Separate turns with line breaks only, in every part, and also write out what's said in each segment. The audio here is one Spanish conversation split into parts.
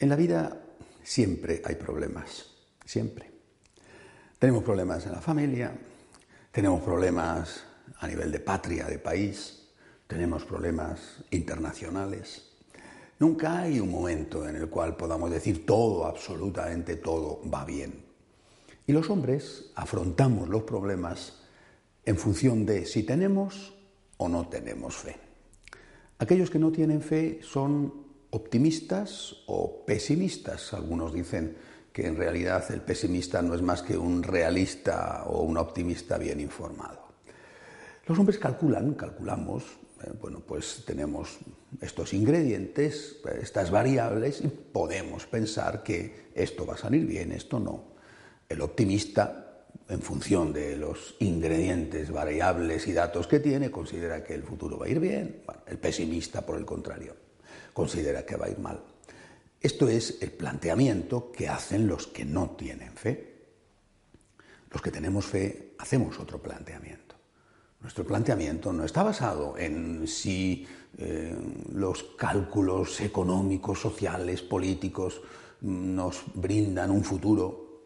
En la vida siempre hay problemas, siempre. Tenemos problemas en la familia, tenemos problemas a nivel de patria, de país, tenemos problemas internacionales. Nunca hay un momento en el cual podamos decir todo, absolutamente todo va bien. Y los hombres afrontamos los problemas en función de si tenemos o no tenemos fe. Aquellos que no tienen fe son optimistas o pesimistas. Algunos dicen que en realidad el pesimista no es más que un realista o un optimista bien informado. Los hombres calculan, calculamos, eh, bueno, pues tenemos estos ingredientes, estas variables y podemos pensar que esto va a salir bien, esto no. El optimista en función de los ingredientes, variables y datos que tiene, considera que el futuro va a ir bien. el pesimista, por el contrario, considera que va a ir mal. Esto es el planteamiento que hacen los que no tienen fe. Los que tenemos fe hacemos otro planteamiento. Nuestro planteamiento no está basado en si eh, los cálculos económicos, sociales, políticos nos brindan un futuro.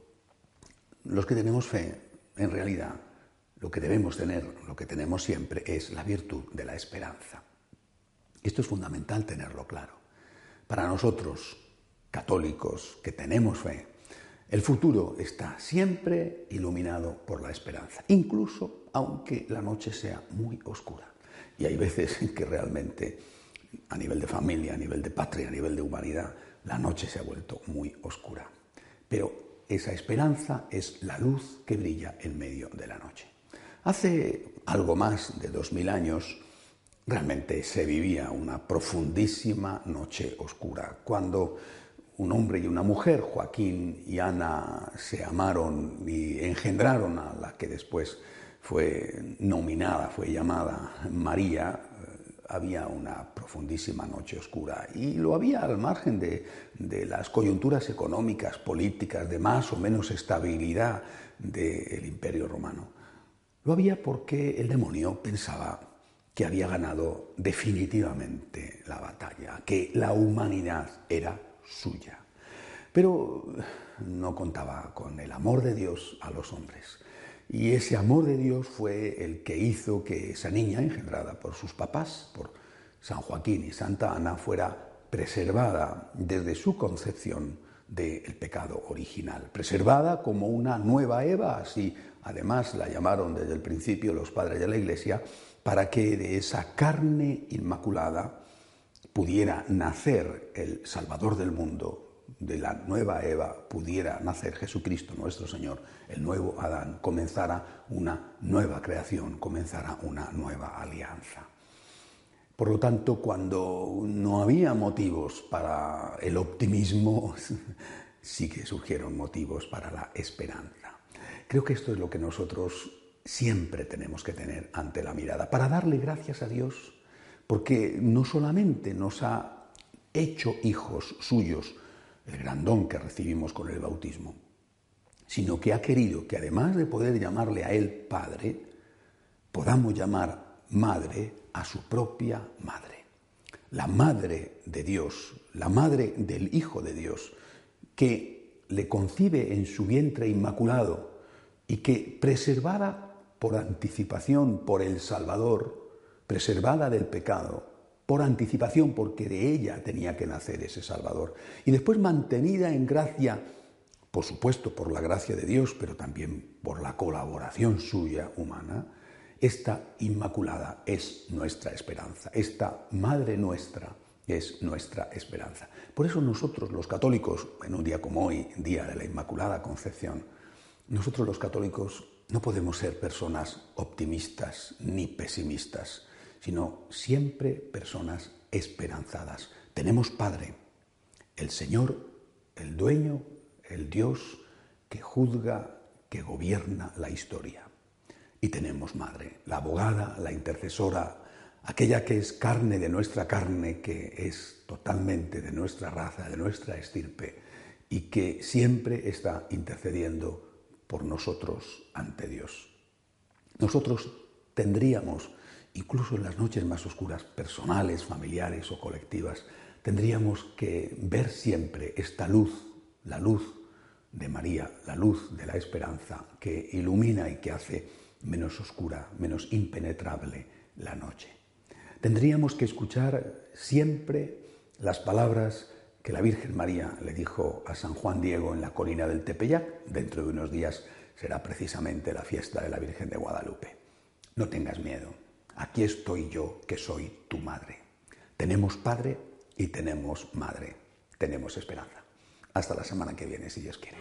Los que tenemos fe, en realidad, lo que debemos tener, lo que tenemos siempre, es la virtud de la esperanza. Esto es fundamental tenerlo claro. Para nosotros, católicos que tenemos fe, el futuro está siempre iluminado por la esperanza, incluso aunque la noche sea muy oscura. Y hay veces en que realmente, a nivel de familia, a nivel de patria, a nivel de humanidad, la noche se ha vuelto muy oscura. Pero esa esperanza es la luz que brilla en medio de la noche. Hace algo más de dos mil años, Realmente se vivía una profundísima noche oscura. Cuando un hombre y una mujer, Joaquín y Ana, se amaron y engendraron a la que después fue nominada, fue llamada María, eh, había una profundísima noche oscura. Y lo había al margen de, de las coyunturas económicas, políticas, de más o menos estabilidad del imperio romano. Lo había porque el demonio pensaba que había ganado definitivamente la batalla, que la humanidad era suya. Pero no contaba con el amor de Dios a los hombres. Y ese amor de Dios fue el que hizo que esa niña, engendrada por sus papás, por San Joaquín y Santa Ana, fuera preservada desde su concepción del pecado original, preservada como una nueva Eva, así además la llamaron desde el principio los padres de la Iglesia, para que de esa carne inmaculada pudiera nacer el Salvador del mundo, de la nueva Eva pudiera nacer Jesucristo nuestro Señor, el nuevo Adán, comenzara una nueva creación, comenzara una nueva alianza. Por lo tanto, cuando no había motivos para el optimismo, sí que surgieron motivos para la esperanza. Creo que esto es lo que nosotros siempre tenemos que tener ante la mirada, para darle gracias a Dios, porque no solamente nos ha hecho hijos suyos, el gran don que recibimos con el bautismo, sino que ha querido que además de poder llamarle a Él Padre, podamos llamar Madre a su propia Madre. La Madre de Dios, la Madre del Hijo de Dios, que le concibe en su vientre inmaculado y que preservada por anticipación por el Salvador, preservada del pecado, por anticipación porque de ella tenía que nacer ese Salvador, y después mantenida en gracia, por supuesto por la gracia de Dios, pero también por la colaboración suya humana, esta Inmaculada es nuestra esperanza, esta Madre nuestra es nuestra esperanza. Por eso nosotros los católicos, en un día como hoy, Día de la Inmaculada Concepción, nosotros los católicos no podemos ser personas optimistas ni pesimistas, sino siempre personas esperanzadas. Tenemos Padre, el Señor, el dueño, el Dios que juzga, que gobierna la historia. Y tenemos Madre, la abogada, la intercesora, aquella que es carne de nuestra carne, que es totalmente de nuestra raza, de nuestra estirpe, y que siempre está intercediendo por nosotros ante Dios. Nosotros tendríamos, incluso en las noches más oscuras, personales, familiares o colectivas, Tendríamos que ver siempre esta luz, la luz de María, la luz de la esperanza que ilumina y que hace menos oscura, menos impenetrable la noche. Tendríamos que escuchar siempre las palabras que la Virgen María le dijo a San Juan Diego en la colina del Tepeyac. Dentro de unos días será precisamente la fiesta de la Virgen de Guadalupe. No tengas miedo, aquí estoy yo que soy tu madre. Tenemos padre y tenemos madre, tenemos esperanza. Hasta la semana que viene, si Dios quiere.